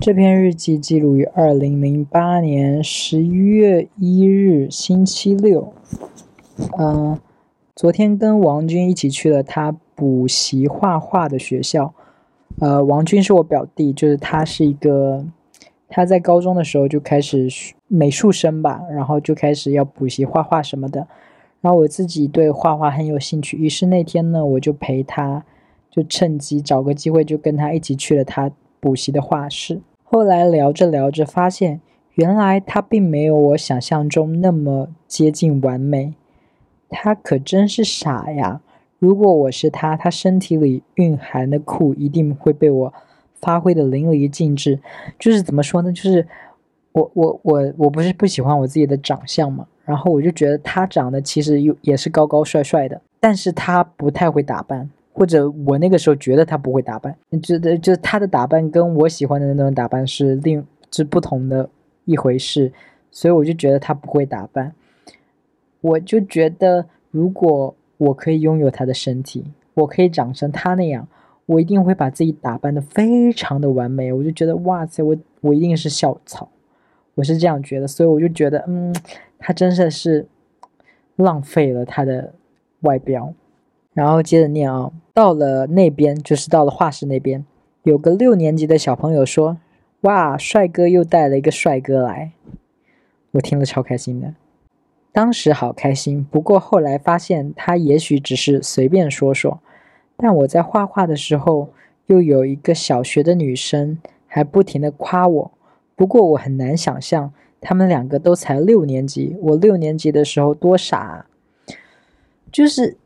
这篇日记记录于二零零八年十一月一日星期六。嗯，昨天跟王军一起去了他补习画画的学校。呃，王军是我表弟，就是他是一个他在高中的时候就开始美术生吧，然后就开始要补习画画什么的。然后我自己对画画很有兴趣，于是那天呢，我就陪他，就趁机找个机会就跟他一起去了他。补习的画室，后来聊着聊着，发现原来他并没有我想象中那么接近完美。他可真是傻呀！如果我是他，他身体里蕴含的酷一定会被我发挥的淋漓尽致。就是怎么说呢？就是我我我我不是不喜欢我自己的长相嘛，然后我就觉得他长得其实又也是高高帅帅的，但是他不太会打扮。或者我那个时候觉得他不会打扮，觉得就他的打扮跟我喜欢的那种打扮是另是不同的一回事，所以我就觉得他不会打扮。我就觉得如果我可以拥有他的身体，我可以长成他那样，我一定会把自己打扮的非常的完美。我就觉得哇塞，我我一定是校草，我是这样觉得，所以我就觉得嗯，他真的是浪费了他的外表。然后接着念啊，到了那边就是到了画室那边，有个六年级的小朋友说：“哇，帅哥又带了一个帅哥来。”我听了超开心的，当时好开心。不过后来发现他也许只是随便说说，但我在画画的时候，又有一个小学的女生还不停的夸我。不过我很难想象，他们两个都才六年级，我六年级的时候多傻，啊，就是。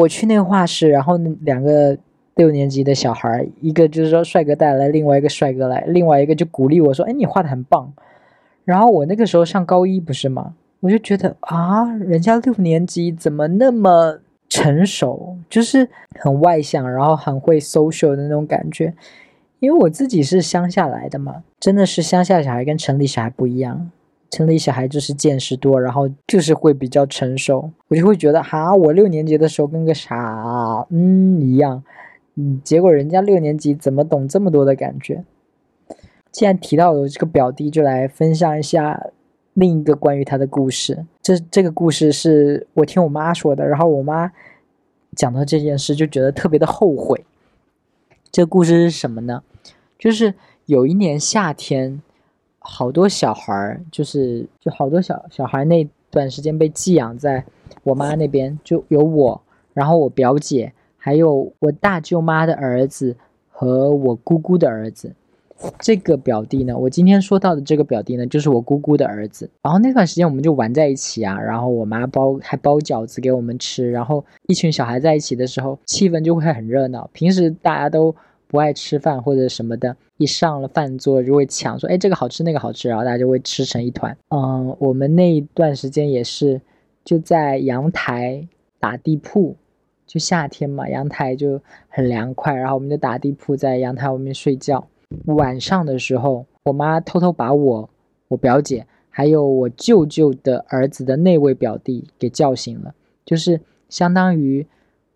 我去那个画室，然后两个六年级的小孩，一个就是说帅哥带来，另外一个帅哥来，另外一个就鼓励我说：“哎，你画的很棒。”然后我那个时候上高一不是吗？我就觉得啊，人家六年级怎么那么成熟，就是很外向，然后很会 social 的那种感觉。因为我自己是乡下来的嘛，真的是乡下小孩跟城里小孩不一样。城里小孩就是见识多，然后就是会比较成熟，我就会觉得哈，我六年级的时候跟个傻嗯一样，嗯，结果人家六年级怎么懂这么多的感觉？既然提到了这个表弟，就来分享一下另一个关于他的故事。这这个故事是我听我妈说的，然后我妈讲到这件事就觉得特别的后悔。这故事是什么呢？就是有一年夏天。好多小孩儿，就是就好多小小孩那段时间被寄养在我妈那边，就有我，然后我表姐，还有我大舅妈的儿子和我姑姑的儿子。这个表弟呢，我今天说到的这个表弟呢，就是我姑姑的儿子。然后那段时间我们就玩在一起啊，然后我妈包还包饺子给我们吃，然后一群小孩在一起的时候，气氛就会很热闹。平时大家都。不爱吃饭或者什么的，一上了饭桌就会抢，说：“哎，这个好吃，那个好吃。”然后大家就会吃成一团。嗯，我们那一段时间也是，就在阳台打地铺，就夏天嘛，阳台就很凉快，然后我们就打地铺在阳台外面睡觉。晚上的时候，我妈偷偷把我、我表姐还有我舅舅的儿子的那位表弟给叫醒了，就是相当于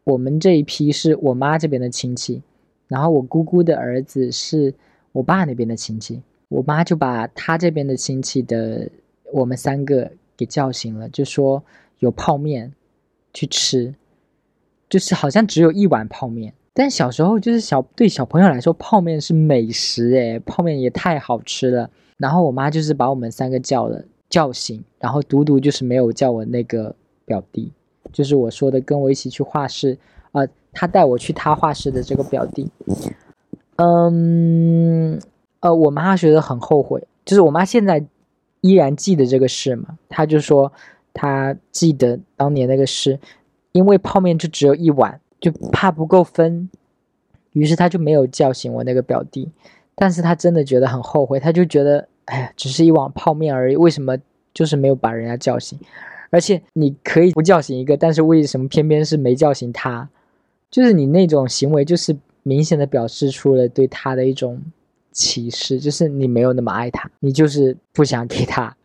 我们这一批是我妈这边的亲戚。然后我姑姑的儿子是我爸那边的亲戚，我妈就把他这边的亲戚的我们三个给叫醒了，就说有泡面去吃，就是好像只有一碗泡面，但小时候就是小对小朋友来说泡面是美食诶，泡面也太好吃了。然后我妈就是把我们三个叫了叫醒，然后独独就是没有叫我那个表弟，就是我说的跟我一起去画室啊。他带我去他画室的这个表弟，嗯，呃，我妈觉得很后悔，就是我妈现在依然记得这个事嘛，她就说她记得当年那个事，因为泡面就只有一碗，就怕不够分，于是她就没有叫醒我那个表弟，但是她真的觉得很后悔，她就觉得，哎呀，只是一碗泡面而已，为什么就是没有把人家叫醒？而且你可以不叫醒一个，但是为什么偏偏是没叫醒他？就是你那种行为，就是明显的表示出了对他的一种歧视，就是你没有那么爱他，你就是不想给他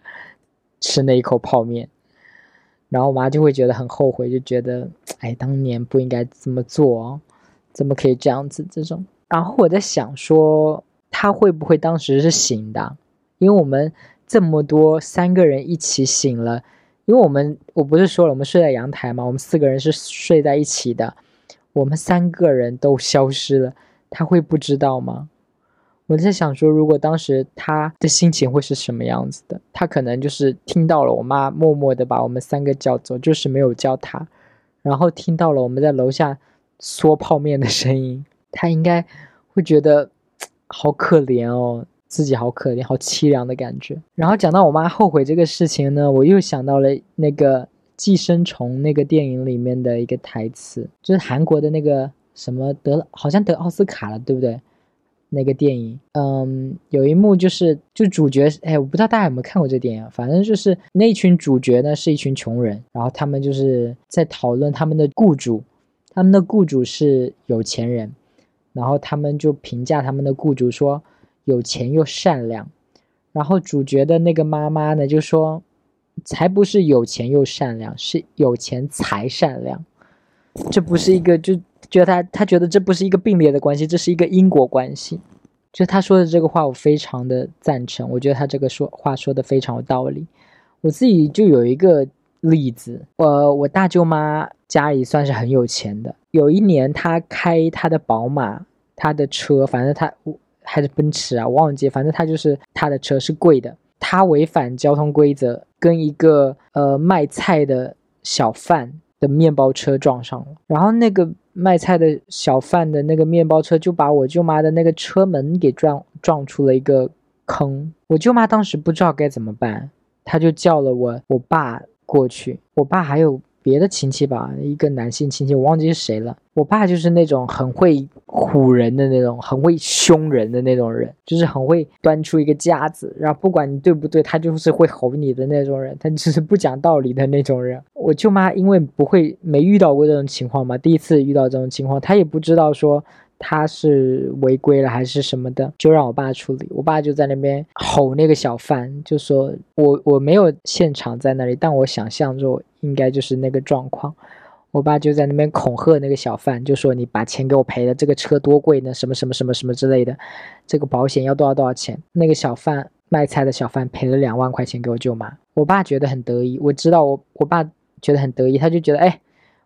吃那一口泡面，然后我妈就会觉得很后悔，就觉得哎，当年不应该这么做哦，怎么可以这样子？这种，然后我在想说。他会不会当时是醒的？因为我们这么多三个人一起醒了，因为我们我不是说了，我们睡在阳台嘛，我们四个人是睡在一起的，我们三个人都消失了，他会不知道吗？我在想说，如果当时他的心情会是什么样子的？他可能就是听到了我妈默默的把我们三个叫走，就是没有叫他，然后听到了我们在楼下嗦泡面的声音，他应该会觉得好可怜哦，自己好可怜，好凄凉的感觉。然后讲到我妈后悔这个事情呢，我又想到了那个《寄生虫》那个电影里面的一个台词，就是韩国的那个什么得了，好像得奥斯卡了，对不对？那个电影，嗯，有一幕就是，就主角，哎，我不知道大家有没有看过这电影，反正就是那群主角呢是一群穷人，然后他们就是在讨论他们的雇主，他们的雇主是有钱人，然后他们就评价他们的雇主说有钱又善良，然后主角的那个妈妈呢就说，才不是有钱又善良，是有钱才善良，这不是一个就。觉得他，他觉得这不是一个并列的关系，这是一个因果关系。就他说的这个话，我非常的赞成。我觉得他这个说话说的非常有道理。我自己就有一个例子，我我大舅妈家里算是很有钱的。有一年，她开她的宝马，她的车，反正她还是奔驰啊，我忘记，反正她就是她的车是贵的。他违反交通规则，跟一个呃卖菜的小贩的面包车撞上了，然后那个。卖菜的小贩的那个面包车就把我舅妈的那个车门给撞撞出了一个坑，我舅妈当时不知道该怎么办，她就叫了我我爸过去，我爸还有。别的亲戚吧，一个男性亲戚，我忘记是谁了。我爸就是那种很会唬人的那种，很会凶人的那种人，就是很会端出一个架子，然后不管你对不对，他就是会吼你的那种人，他就是不讲道理的那种人。我舅妈因为不会没遇到过这种情况嘛，第一次遇到这种情况，她也不知道说。他是违规了还是什么的，就让我爸处理。我爸就在那边吼那个小贩，就说我我没有现场在那里，但我想象中应该就是那个状况。我爸就在那边恐吓那个小贩，就说你把钱给我赔了，这个车多贵呢，什么什么什么什么之类的，这个保险要多少多少钱。那个小贩卖菜的小贩赔了两万块钱给我舅妈。我爸觉得很得意，我知道我我爸觉得很得意，他就觉得哎，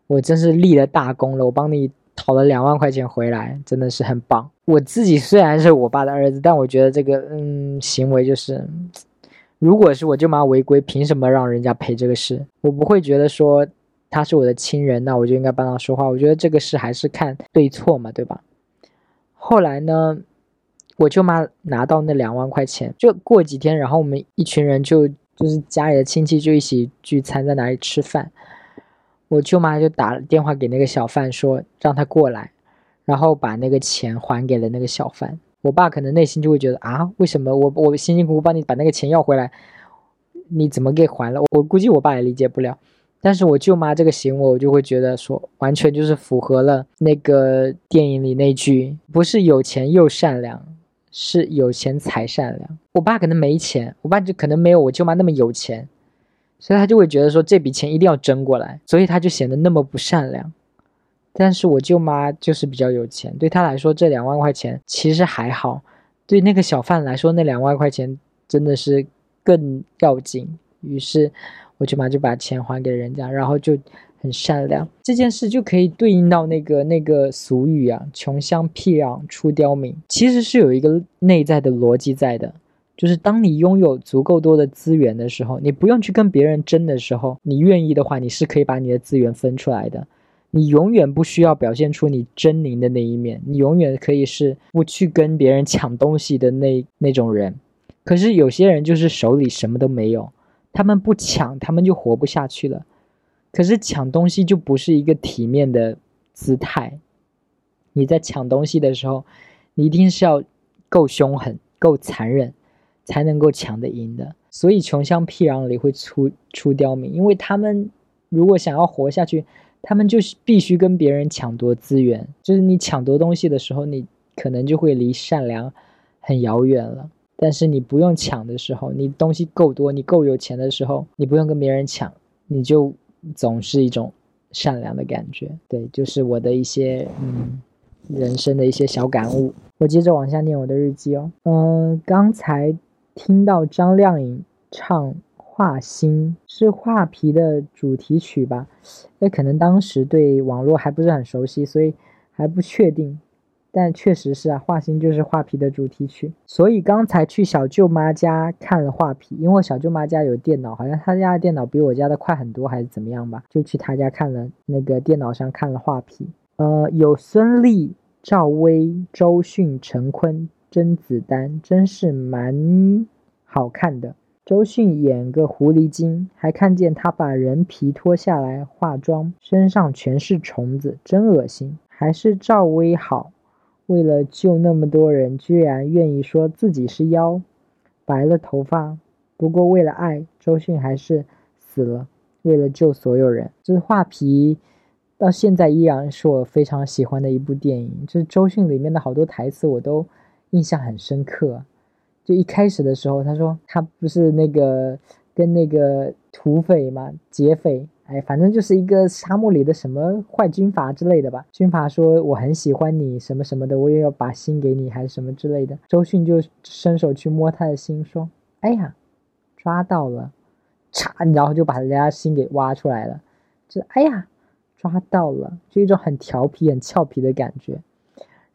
我真是立了大功了，我帮你。讨了两万块钱回来，真的是很棒。我自己虽然是我爸的儿子，但我觉得这个嗯行为就是，如果是我舅妈违规，凭什么让人家赔这个事？我不会觉得说他是我的亲人，那我就应该帮他说话。我觉得这个事还是看对错嘛，对吧？后来呢，我舅妈拿到那两万块钱，就过几天，然后我们一群人就就是家里的亲戚就一起聚餐，在哪里吃饭。我舅妈就打了电话给那个小贩，说让他过来，然后把那个钱还给了那个小贩。我爸可能内心就会觉得啊，为什么我我辛辛苦苦帮你把那个钱要回来，你怎么给还了？我估计我爸也理解不了。但是我舅妈这个行为，我就会觉得说，完全就是符合了那个电影里那句，不是有钱又善良，是有钱才善良。我爸可能没钱，我爸就可能没有我舅妈那么有钱。所以他就会觉得说这笔钱一定要争过来，所以他就显得那么不善良。但是我舅妈就是比较有钱，对他来说这两万块钱其实还好，对那个小贩来说那两万块钱真的是更要紧。于是我舅妈就把钱还给人家，然后就很善良。这件事就可以对应到那个那个俗语啊，“穷乡僻壤出刁民”，其实是有一个内在的逻辑在的。就是当你拥有足够多的资源的时候，你不用去跟别人争的时候，你愿意的话，你是可以把你的资源分出来的。你永远不需要表现出你狰狞的那一面，你永远可以是不去跟别人抢东西的那那种人。可是有些人就是手里什么都没有，他们不抢，他们就活不下去了。可是抢东西就不是一个体面的姿态。你在抢东西的时候，你一定是要够凶狠、够残忍。才能够抢得赢的，所以穷乡僻壤里会出出刁民，因为他们如果想要活下去，他们就是必须跟别人抢夺资源。就是你抢夺东西的时候，你可能就会离善良很遥远了。但是你不用抢的时候，你东西够多，你够有钱的时候，你不用跟别人抢，你就总是一种善良的感觉。对，就是我的一些嗯人生的一些小感悟。我接着往下念我的日记哦。嗯，刚才听到张靓颖唱《画心》，是《画皮》的主题曲吧？那可能当时对网络还不是很熟悉，所以还不确定。但确实是啊，画心就是画皮的主题曲。所以刚才去小舅妈家看了画皮，因为小舅妈家有电脑，好像她家的电脑比我家的快很多，还是怎么样吧？就去她家看了那个电脑上看了画皮。呃，有孙俪、赵薇、周迅、陈坤、甄子丹，真是蛮好看的。周迅演个狐狸精，还看见他把人皮脱下来化妆，身上全是虫子，真恶心。还是赵薇好。为了救那么多人，居然愿意说自己是妖，白了头发。不过为了爱，周迅还是死了。为了救所有人，这《画皮》，到现在依然是我非常喜欢的一部电影。这周迅里面的好多台词，我都印象很深刻。就一开始的时候，他说他不是那个跟那个土匪嘛，劫匪。哎，反正就是一个沙漠里的什么坏军阀之类的吧。军阀说我很喜欢你什么什么的，我也要把心给你，还是什么之类的。周迅就伸手去摸他的心，说：“哎呀，抓到了！”嚓，然后就把人家心给挖出来了。就哎呀，抓到了，就一种很调皮、很俏皮的感觉。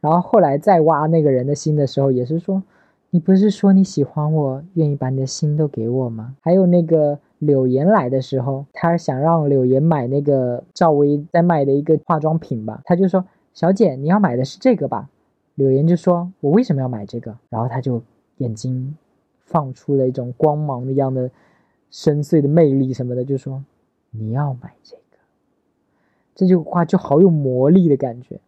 然后后来再挖那个人的心的时候，也是说：“你不是说你喜欢我，愿意把你的心都给我吗？”还有那个。柳岩来的时候，他想让柳岩买那个赵薇在卖的一个化妆品吧，他就说：“小姐，你要买的是这个吧？”柳岩就说：“我为什么要买这个？”然后他就眼睛放出了一种光芒一样的深邃的魅力什么的，就说：“你要买这个。”这句话就好有魔力的感觉。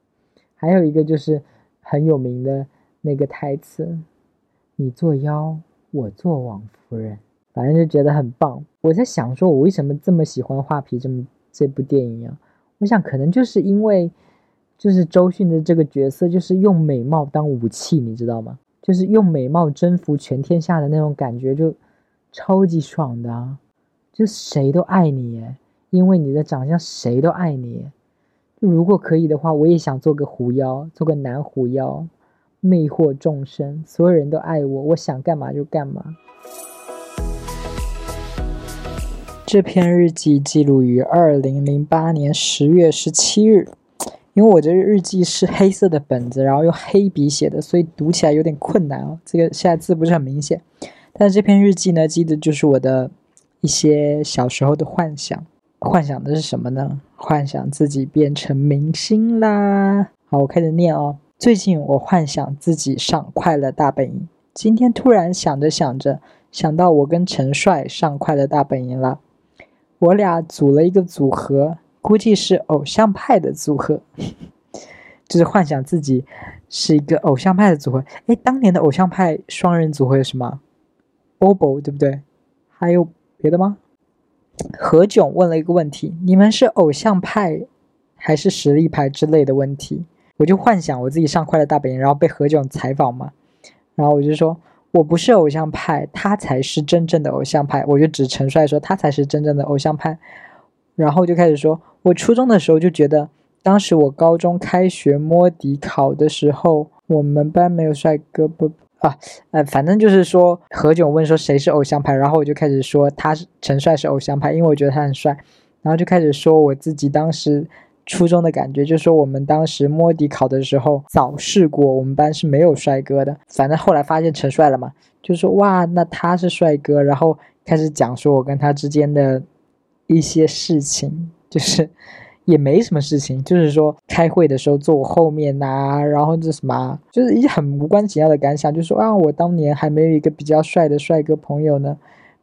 还有一个就是很有名的那个台词：“你做妖，我做王夫人。”反正就觉得很棒。我在想，说我为什么这么喜欢《画皮》这么这部电影啊？我想可能就是因为，就是周迅的这个角色，就是用美貌当武器，你知道吗？就是用美貌征服全天下的那种感觉，就超级爽的啊！就谁都爱你，因为你的长相，谁都爱你。如果可以的话，我也想做个狐妖，做个男狐妖，魅惑众生，所有人都爱我，我想干嘛就干嘛。这篇日记记录于二零零八年十月十七日。因为我这日记是黑色的本子，然后用黑笔写的，所以读起来有点困难哦。这个现在字不是很明显，但是这篇日记呢，记得就是我的一些小时候的幻想。幻想的是什么呢？幻想自己变成明星啦。好，我开始念哦。最近我幻想自己上《快乐大本营》，今天突然想着想着，想到我跟陈帅上《快乐大本营》了。我俩组了一个组合，估计是偶像派的组合，就是幻想自己是一个偶像派的组合。哎，当年的偶像派双人组合有什么？Bobo 对不对？还有别的吗？何炅问了一个问题：你们是偶像派还是实力派之类的问题？我就幻想我自己上快乐大本营，然后被何炅采访嘛，然后我就说。我不是偶像派，他才是真正的偶像派。我就指陈帅说他才是真正的偶像派，然后就开始说，我初中的时候就觉得，当时我高中开学摸底考的时候，我们班没有帅哥不啊，呃，反正就是说何炅问说谁是偶像派，然后我就开始说他是陈帅是偶像派，因为我觉得他很帅，然后就开始说我自己当时。初中的感觉就说，我们当时摸底考的时候早试过，我们班是没有帅哥的。反正后来发现陈帅了嘛，就说哇，那他是帅哥。然后开始讲说我跟他之间的一些事情，就是也没什么事情，就是说开会的时候坐我后面呐，然后这什么，就是一很无关紧要的感想，就说啊，我当年还没有一个比较帅的帅哥朋友呢，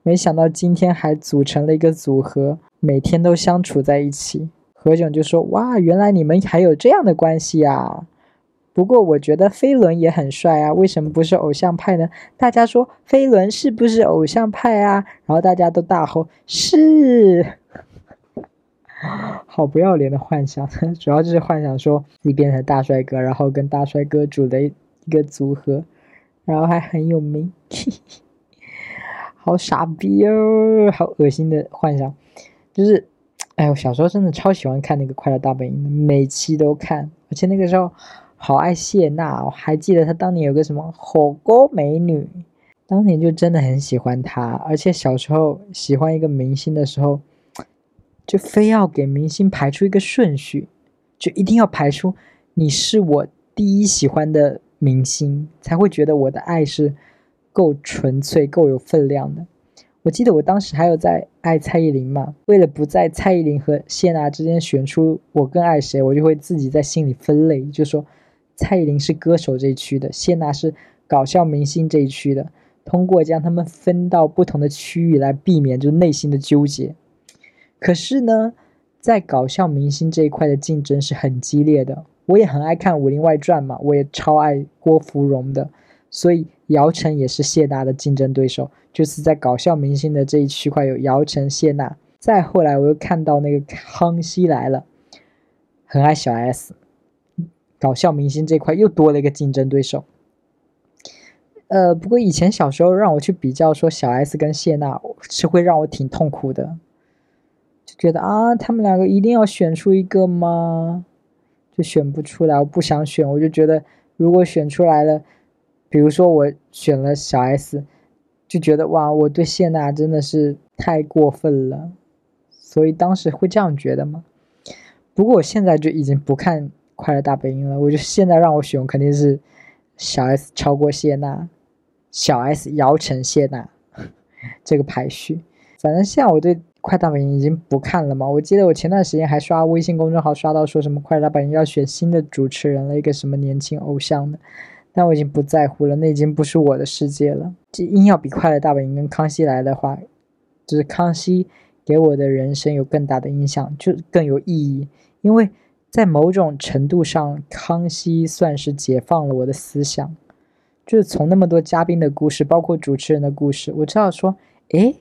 没想到今天还组成了一个组合，每天都相处在一起。何炅就说：“哇，原来你们还有这样的关系啊！不过我觉得飞轮也很帅啊，为什么不是偶像派呢？”大家说：“飞轮是不是偶像派啊？”然后大家都大吼：“是！” 好不要脸的幻想，主要就是幻想说你变成大帅哥，然后跟大帅哥组的一个组合，然后还很有名，好傻逼哦，好恶心的幻想，就是。哎，我小时候真的超喜欢看那个《快乐大本营》，每期都看，而且那个时候好爱谢娜我，还记得她当年有个什么火锅美女，当年就真的很喜欢她，而且小时候喜欢一个明星的时候，就非要给明星排出一个顺序，就一定要排出你是我第一喜欢的明星，才会觉得我的爱是够纯粹、够有分量的。我记得我当时还有在爱蔡依林嘛，为了不在蔡依林和谢娜之间选出我更爱谁，我就会自己在心里分类，就说蔡依林是歌手这一区的，谢娜是搞笑明星这一区的，通过将他们分到不同的区域来避免就内心的纠结。可是呢，在搞笑明星这一块的竞争是很激烈的，我也很爱看《武林外传》嘛，我也超爱郭芙蓉的，所以姚晨也是谢娜的竞争对手。就是在搞笑明星的这一区块有姚晨、谢娜，再后来我又看到那个康熙来了，很爱小 S，搞笑明星这块又多了一个竞争对手。呃，不过以前小时候让我去比较说小 S 跟谢娜，是会让我挺痛苦的，觉得啊，他们两个一定要选出一个吗？就选不出来，我不想选，我就觉得如果选出来了，比如说我选了小 S。就觉得哇，我对谢娜真的是太过分了，所以当时会这样觉得吗？不过我现在就已经不看《快乐大本营》了。我就现在让我选，肯定是小 S 超过谢娜，小 S 姚晨谢娜 这个排序。反正现在我对《快乐大本营》已经不看了嘛。我记得我前段时间还刷微信公众号，刷到说什么《快乐大本营》要选新的主持人了，一个什么年轻偶像的。但我已经不在乎了，那已经不是我的世界了。这硬要比《快乐大本营》跟《康熙来的话，就是康熙给我的人生有更大的影响，就更有意义。因为在某种程度上，康熙算是解放了我的思想。就是从那么多嘉宾的故事，包括主持人的故事，我知道说，诶，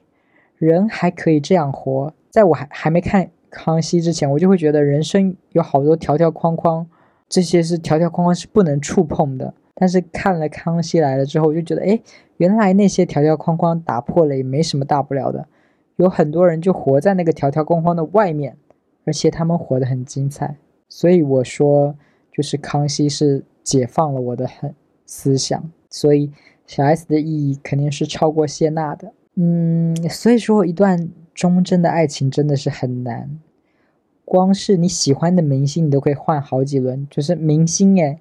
人还可以这样活。在我还还没看康熙之前，我就会觉得人生有好多条条框框，这些是条条框框是不能触碰的。但是看了《康熙来了》之后，我就觉得，哎，原来那些条条框框打破了也没什么大不了的。有很多人就活在那个条条框框的外面，而且他们活得很精彩。所以我说，就是康熙是解放了我的很思想。所以小 S 的意义肯定是超过谢娜的。嗯，所以说一段忠贞的爱情真的是很难。光是你喜欢的明星，你都可以换好几轮，就是明星哎。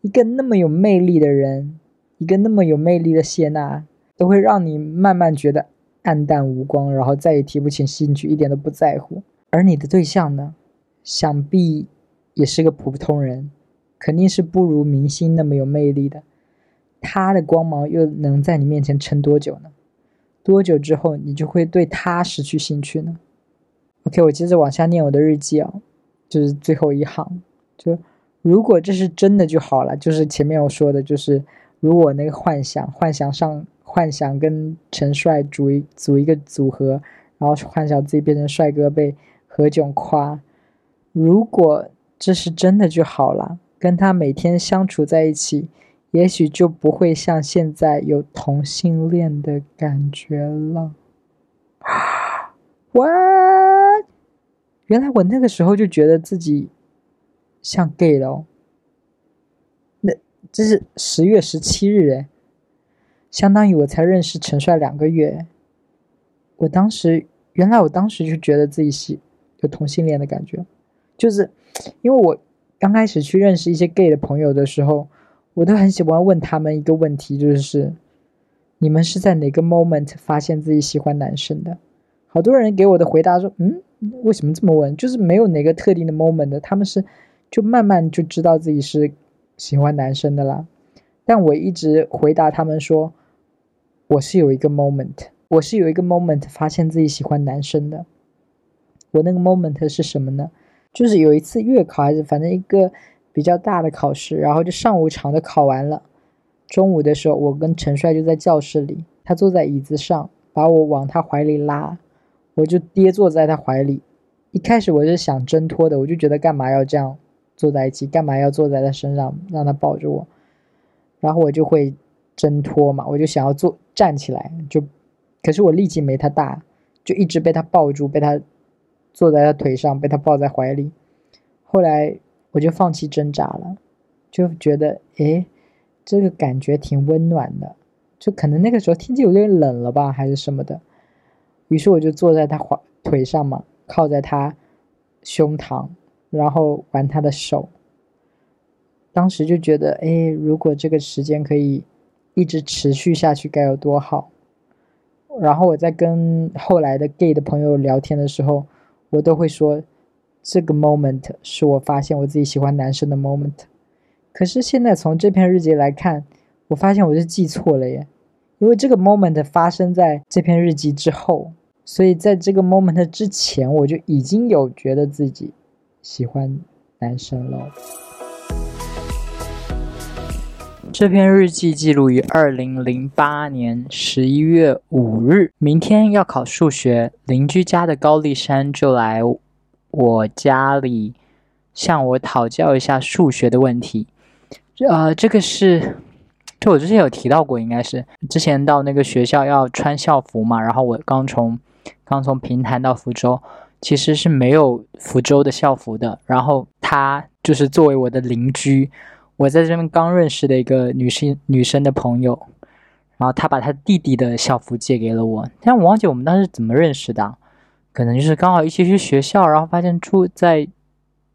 一个那么有魅力的人，一个那么有魅力的谢娜，都会让你慢慢觉得黯淡无光，然后再也提不起兴趣，一点都不在乎。而你的对象呢，想必也是个普通人，肯定是不如明星那么有魅力的。他的光芒又能在你面前撑多久呢？多久之后你就会对他失去兴趣呢？OK，我接着往下念我的日记啊，就是最后一行，就。如果这是真的就好了，就是前面我说的，就是如果那个幻想，幻想上幻想跟陈帅组一组一个组合，然后幻想自己变成帅哥被何炅夸，如果这是真的就好了，跟他每天相处在一起，也许就不会像现在有同性恋的感觉了。What？原来我那个时候就觉得自己。像 gay 了哦，那这是十月十七日诶，相当于我才认识陈帅两个月。我当时原来我当时就觉得自己是有同性恋的感觉，就是因为我刚开始去认识一些 gay 的朋友的时候，我都很喜欢问他们一个问题，就是你们是在哪个 moment 发现自己喜欢男生的？好多人给我的回答说，嗯，为什么这么问？就是没有哪个特定的 moment 的，他们是。就慢慢就知道自己是喜欢男生的啦，但我一直回答他们说，我是有一个 moment，我是有一个 moment 发现自己喜欢男生的。我那个 moment 是什么呢？就是有一次月考还是反正一个比较大的考试，然后就上午场的考完了，中午的时候我跟陈帅就在教室里，他坐在椅子上，把我往他怀里拉，我就跌坐在他怀里。一开始我是想挣脱的，我就觉得干嘛要这样。坐在一起干嘛要坐在他身上让他抱着我，然后我就会挣脱嘛，我就想要坐站起来就，可是我力气没他大，就一直被他抱住，被他坐在他腿上，被他抱在怀里。后来我就放弃挣扎了，就觉得诶，这个感觉挺温暖的。就可能那个时候天气有点冷了吧，还是什么的。于是我就坐在他怀腿上嘛，靠在他胸膛，然后玩他的手。当时就觉得，哎，如果这个时间可以一直持续下去，该有多好。然后我在跟后来的 gay 的朋友聊天的时候，我都会说，这个 moment 是我发现我自己喜欢男生的 moment。可是现在从这篇日记来看，我发现我是记错了耶，因为这个 moment 发生在这篇日记之后，所以在这个 moment 之前，我就已经有觉得自己喜欢男生了。这篇日记记录于二零零八年十一月五日。明天要考数学，邻居家的高丽山就来我家里向我讨教一下数学的问题。呃，这个是，就我之前有提到过，应该是之前到那个学校要穿校服嘛。然后我刚从刚从平潭到福州，其实是没有福州的校服的。然后他就是作为我的邻居。我在这边刚认识的一个女生女生的朋友，然后她把她弟弟的校服借给了我，但我忘记我们当时怎么认识的，可能就是刚好一起去学校，然后发现住在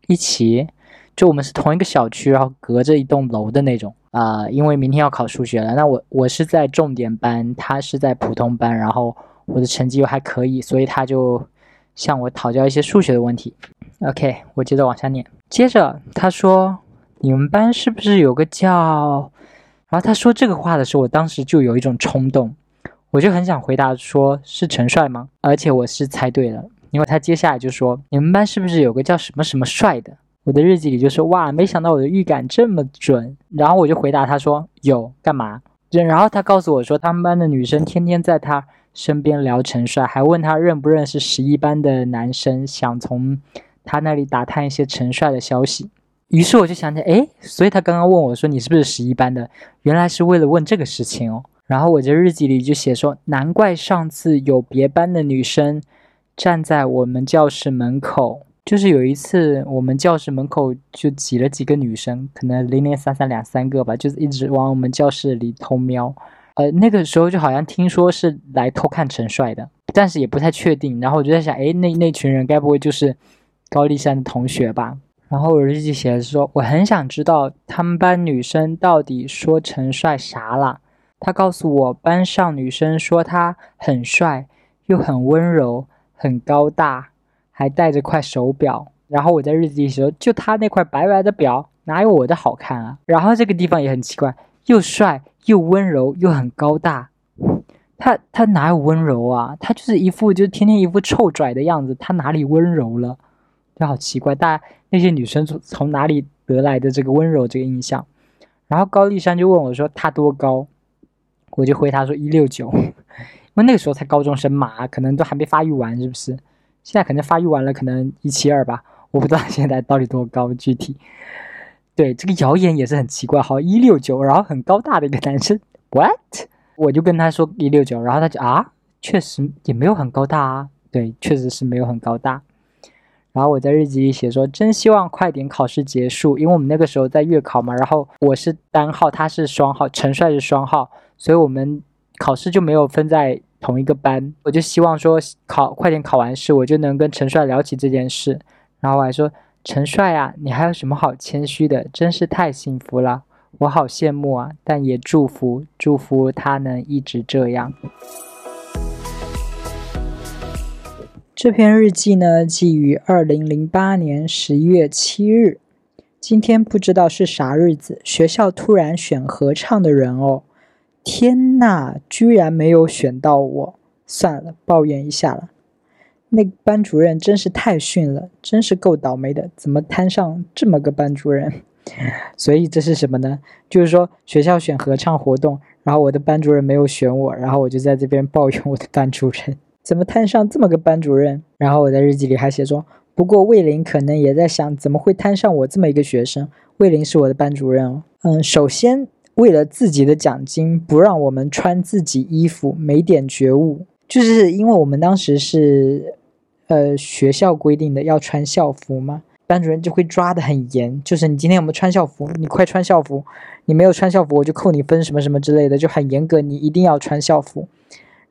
一起，就我们是同一个小区，然后隔着一栋楼的那种啊。因为明天要考数学了，那我我是在重点班，他是在普通班，然后我的成绩又还可以，所以他就向我讨教一些数学的问题。OK，我接着往下念，接着他说。你们班是不是有个叫……然后他说这个话的时候，我当时就有一种冲动，我就很想回答说是陈帅吗？而且我是猜对了，因为他接下来就说你们班是不是有个叫什么什么帅的？我的日记里就说哇，没想到我的预感这么准。然后我就回答他说有干嘛？然后他告诉我说他们班的女生天天在他身边聊陈帅，还问他认不认识十一班的男生，想从他那里打探一些陈帅的消息。于是我就想起，哎，所以他刚刚问我说你是不是十一班的，原来是为了问这个事情哦。然后我这日记里就写说，难怪上次有别班的女生站在我们教室门口，就是有一次我们教室门口就挤了几个女生，可能零零散散两三个吧，就是一直往我们教室里偷瞄。呃，那个时候就好像听说是来偷看陈帅的，但是也不太确定。然后我就在想，哎，那那群人该不会就是高丽山的同学吧？然后我日记写的是说，我很想知道他们班女生到底说陈帅啥了。他告诉我，班上女生说他很帅，又很温柔，很高大，还戴着块手表。然后我在日记里说，就他那块白白的表，哪有我的好看啊？然后这个地方也很奇怪，又帅又温柔又很高大，他他哪有温柔啊？他就是一副就天天一副臭拽的样子，他哪里温柔了？就好奇怪，大家那些女生从从哪里得来的这个温柔这个印象？然后高丽山就问我说他多高，我就回答说一六九，因为那个时候才高中生嘛，可能都还没发育完，是不是？现在可能发育完了，可能一七二吧，我不知道 现在到底多高具体。对，这个谣言也是很奇怪，好一六九，然后很高大的一个男生，what？我就跟他说一六九，然后他就啊，确实也没有很高大啊，对，确实是没有很高大。然后我在日记里写说，真希望快点考试结束，因为我们那个时候在月考嘛。然后我是单号，他是双号，陈帅是双号，所以我们考试就没有分在同一个班。我就希望说考快点考完试，我就能跟陈帅聊起这件事。然后我还说，陈帅啊，你还有什么好谦虚的？真是太幸福了，我好羡慕啊！但也祝福祝福他能一直这样。这篇日记呢，记于二零零八年十一月七日。今天不知道是啥日子，学校突然选合唱的人哦！天呐，居然没有选到我！算了，抱怨一下了。那班主任真是太逊了，真是够倒霉的，怎么摊上这么个班主任？所以这是什么呢？就是说学校选合唱活动，然后我的班主任没有选我，然后我就在这边抱怨我的班主任。怎么摊上这么个班主任？然后我在日记里还写说，不过魏林可能也在想，怎么会摊上我这么一个学生？魏林是我的班主任哦。嗯，首先为了自己的奖金，不让我们穿自己衣服，没点觉悟。就是因为我们当时是，呃，学校规定的要穿校服嘛。班主任就会抓得很严，就是你今天有没有穿校服？你快穿校服！你没有穿校服，我就扣你分，什么什么之类的，就很严格，你一定要穿校服。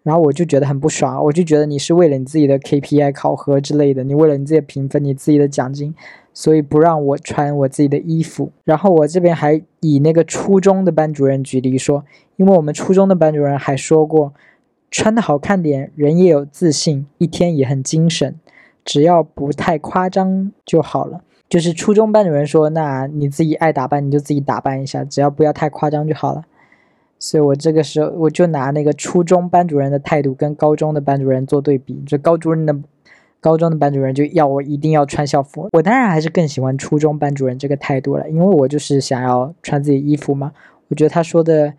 然后我就觉得很不爽，我就觉得你是为了你自己的 KPI 考核之类的，你为了你自己评分、你自己的奖金，所以不让我穿我自己的衣服。然后我这边还以那个初中的班主任举例说，因为我们初中的班主任还说过，穿的好看点，人也有自信，一天也很精神，只要不太夸张就好了。就是初中班主任说，那你自己爱打扮你就自己打扮一下，只要不要太夸张就好了。所以我这个时候我就拿那个初中班主任的态度跟高中的班主任做对比，就高主任的高中的班主任就要我一定要穿校服，我当然还是更喜欢初中班主任这个态度了，因为我就是想要穿自己衣服嘛。我觉得他说的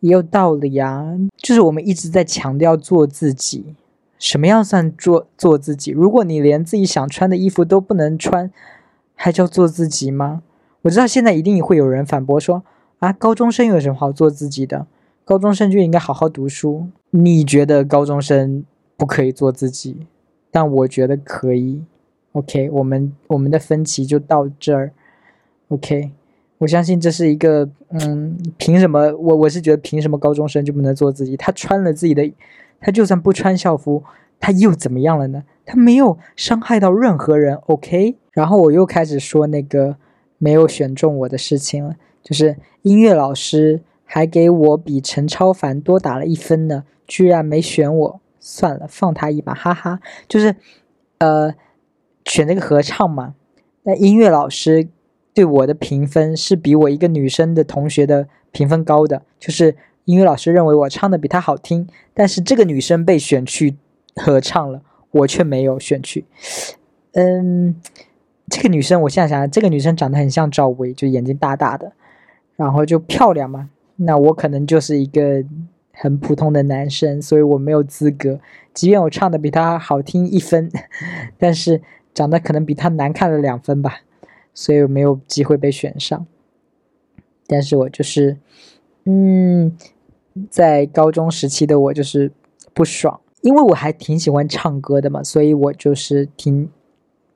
也有道理呀，就是我们一直在强调做自己，什么样算做做自己？如果你连自己想穿的衣服都不能穿，还叫做自己吗？我知道现在一定会有人反驳说。啊，高中生有什么好做自己的？高中生就应该好好读书。你觉得高中生不可以做自己，但我觉得可以。OK，我们我们的分歧就到这儿。OK，我相信这是一个，嗯，凭什么？我我是觉得凭什么高中生就不能做自己？他穿了自己的，他就算不穿校服，他又怎么样了呢？他没有伤害到任何人。OK，然后我又开始说那个没有选中我的事情了。就是音乐老师还给我比陈超凡多打了一分呢，居然没选我，算了，放他一马，哈哈。就是，呃，选这个合唱嘛。那音乐老师对我的评分是比我一个女生的同学的评分高的，就是音乐老师认为我唱的比他好听，但是这个女生被选去合唱了，我却没有选去。嗯，这个女生，我现在想，这个女生长得很像赵薇，就眼睛大大的。然后就漂亮嘛，那我可能就是一个很普通的男生，所以我没有资格。即便我唱的比他好听一分，但是长得可能比他难看了两分吧，所以我没有机会被选上。但是我就是，嗯，在高中时期的我就是不爽，因为我还挺喜欢唱歌的嘛，所以我就是挺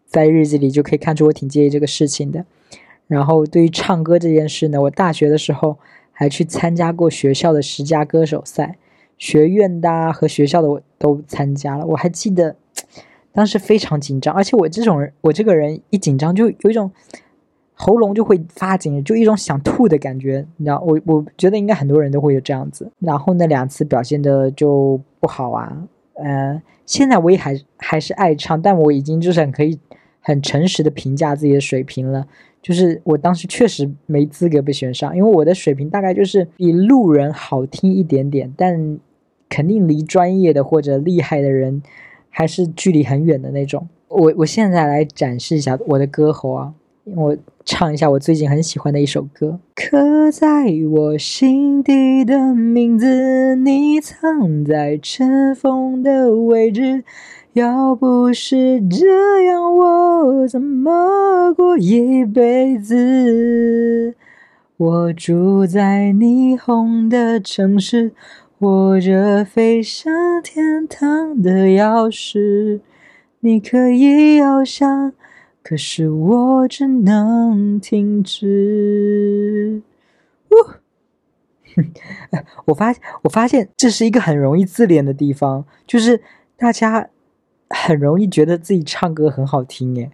在日记里就可以看出我挺介意这个事情的。然后对于唱歌这件事呢，我大学的时候还去参加过学校的十佳歌手赛，学院的和学校的我都参加了。我还记得当时非常紧张，而且我这种人，我这个人一紧张就有一种喉咙就会发紧，就一种想吐的感觉。你知道，我我觉得应该很多人都会有这样子。然后那两次表现的就不好啊，呃，现在我也还还是爱唱，但我已经就是很可以很诚实的评价自己的水平了。就是我当时确实没资格被选上，因为我的水平大概就是比路人好听一点点，但肯定离专业的或者厉害的人还是距离很远的那种。我我现在来展示一下我的歌喉啊，我唱一下我最近很喜欢的一首歌。刻在我心底的名字，你藏在尘封的位置。要不是这样，我怎么过一辈子？我住在霓虹的城市，握着飞向天堂的钥匙。你可以翱翔，可是我只能停止。我发我发现这是一个很容易自恋的地方，就是大家。很容易觉得自己唱歌很好听，耶，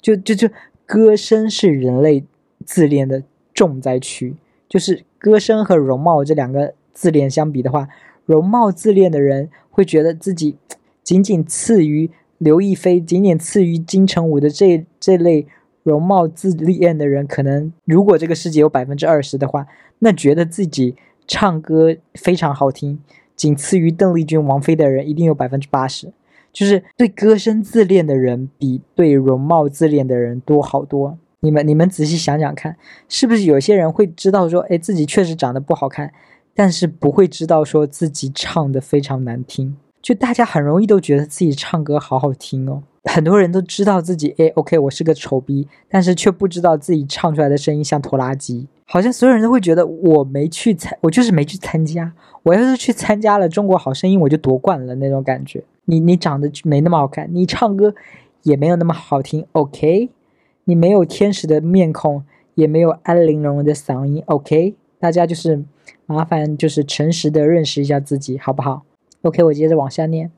就就就歌声是人类自恋的重灾区。就是歌声和容貌这两个自恋相比的话，容貌自恋的人会觉得自己仅仅次于刘亦菲，仅仅次于金城武的这这类容貌自恋的人，可能如果这个世界有百分之二十的话，那觉得自己唱歌非常好听，仅次于邓丽君、王菲的人，一定有百分之八十。就是对歌声自恋的人比对容貌自恋的人多好多。你们你们仔细想想看，是不是有些人会知道说，哎，自己确实长得不好看，但是不会知道说自己唱的非常难听。就大家很容易都觉得自己唱歌好好听哦。很多人都知道自己，哎，OK，我是个丑逼，但是却不知道自己唱出来的声音像拖拉机。好像所有人都会觉得我没去参，我就是没去参加。我要是去参加了《中国好声音》，我就夺冠了那种感觉。你你长得没那么好看，你唱歌也没有那么好听，OK？你没有天使的面孔，也没有安陵容的嗓音。OK，大家就是麻烦，就是诚实的认识一下自己，好不好？OK，我接着往下念。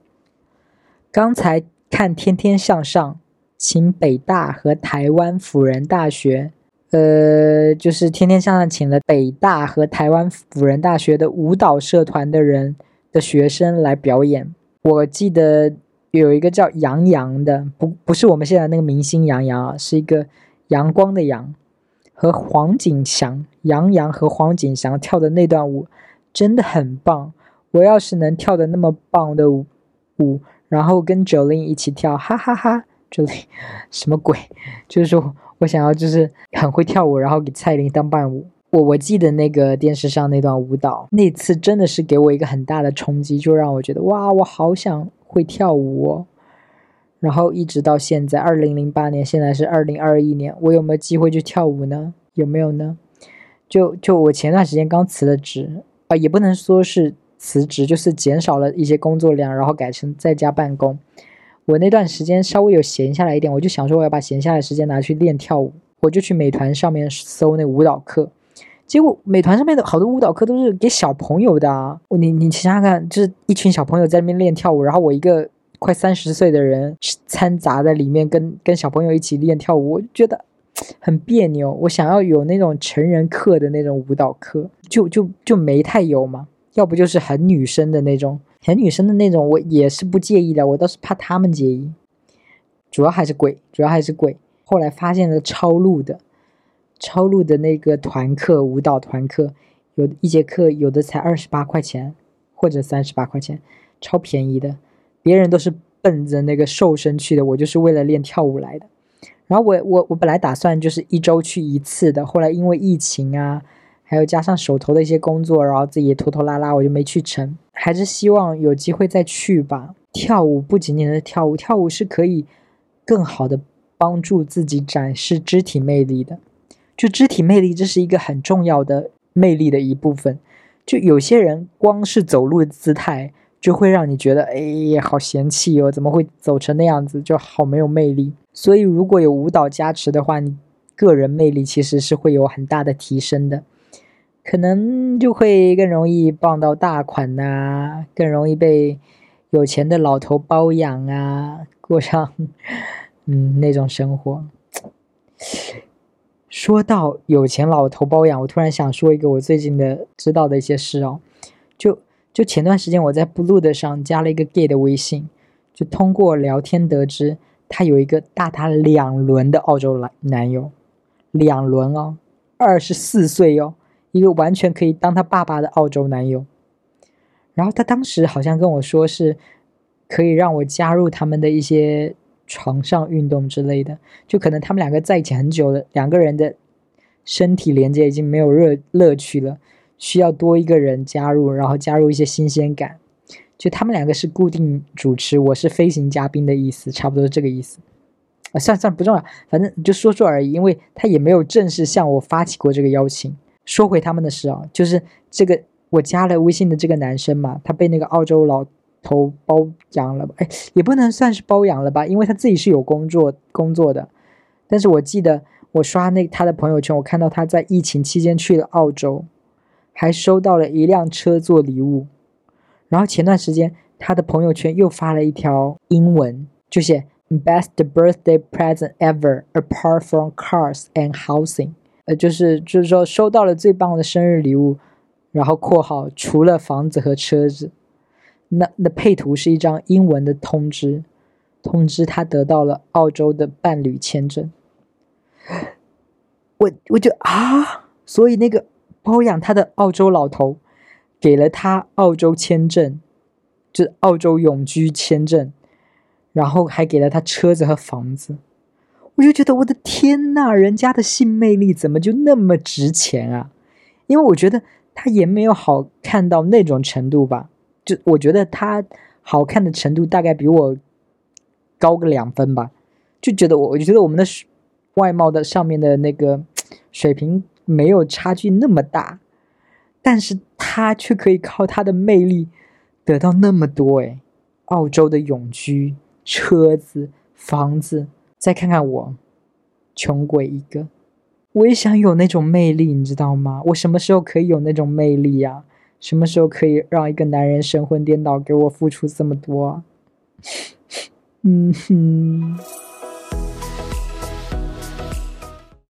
刚才看《天天向上》，请北大和台湾辅仁大学，呃，就是《天天向上》请了北大和台湾辅仁大学的舞蹈社团的人的学生来表演。我记得。有一个叫杨洋的，不不是我们现在那个明星杨洋啊，是一个阳光的阳，和黄景祥，杨洋和黄景祥跳的那段舞真的很棒。我要是能跳的那么棒的舞，然后跟 Jolin 一起跳，哈哈哈，Jolin 什么鬼？就是说我想要就是很会跳舞，然后给蔡琳当伴舞。我我记得那个电视上那段舞蹈，那次真的是给我一个很大的冲击，就让我觉得哇，我好想。会跳舞，哦。然后一直到现在，二零零八年，现在是二零二一年，我有没有机会去跳舞呢？有没有呢？就就我前段时间刚辞了职啊，也不能说是辞职，就是减少了一些工作量，然后改成在家办公。我那段时间稍微有闲下来一点，我就想说我要把闲下来时间拿去练跳舞，我就去美团上面搜那舞蹈课。结果美团上面的好多舞蹈课都是给小朋友的啊！你你想想看，就是一群小朋友在那边练跳舞，然后我一个快三十岁的人掺杂在里面，跟跟小朋友一起练跳舞，我觉得很别扭。我想要有那种成人课的那种舞蹈课，就就就没太有嘛。要不就是很女生的那种，很女生的那种，我也是不介意的，我倒是怕他们介意。主要还是贵，主要还是贵。后来发现了超录的。超录的那个团课，舞蹈团课，有一节课有的才二十八块钱，或者三十八块钱，超便宜的。别人都是奔着那个瘦身去的，我就是为了练跳舞来的。然后我我我本来打算就是一周去一次的，后来因为疫情啊，还有加上手头的一些工作，然后自己拖拖拉拉，我就没去成。还是希望有机会再去吧。跳舞不仅仅是跳舞，跳舞是可以更好的帮助自己展示肢体魅力的。就肢体魅力，这是一个很重要的魅力的一部分。就有些人光是走路的姿态，就会让你觉得，哎呀，好嫌弃哦，怎么会走成那样子，就好没有魅力。所以如果有舞蹈加持的话，你个人魅力其实是会有很大的提升的，可能就会更容易傍到大款呐，更容易被有钱的老头包养啊，过上 嗯那种生活。说到有钱老头包养，我突然想说一个我最近的知道的一些事哦，就就前段时间我在 Blue 的上加了一个 gay 的微信，就通过聊天得知他有一个大他两轮的澳洲男男友，两轮哦，二十四岁哦，一个完全可以当他爸爸的澳洲男友，然后他当时好像跟我说是可以让我加入他们的一些。床上运动之类的，就可能他们两个在一起很久了，两个人的身体连接已经没有热乐趣了，需要多一个人加入，然后加入一些新鲜感。就他们两个是固定主持，我是飞行嘉宾的意思，差不多这个意思。啊，算算不重要，反正就说说而已，因为他也没有正式向我发起过这个邀请。说回他们的事啊，就是这个我加了微信的这个男生嘛，他被那个澳洲老。头包养了吧？哎，也不能算是包养了吧，因为他自己是有工作工作的。但是我记得我刷那他的朋友圈，我看到他在疫情期间去了澳洲，还收到了一辆车做礼物。然后前段时间他的朋友圈又发了一条英文，就写 “Best birthday present ever apart from cars and housing”，呃，就是就是说收到了最棒的生日礼物，然后括号除了房子和车子。那那配图是一张英文的通知，通知他得到了澳洲的伴侣签证。我我就啊，所以那个包养他的澳洲老头给了他澳洲签证，就澳洲永居签证，然后还给了他车子和房子。我就觉得我的天呐，人家的性魅力怎么就那么值钱啊？因为我觉得他也没有好看到那种程度吧。就我觉得他好看的程度大概比我高个两分吧，就觉得我我觉得我们的外貌的上面的那个水平没有差距那么大，但是他却可以靠他的魅力得到那么多诶，澳洲的永居、车子、房子，再看看我，穷鬼一个。我也想有那种魅力，你知道吗？我什么时候可以有那种魅力呀？什么时候可以让一个男人神魂颠倒，给我付出这么多？嗯哼。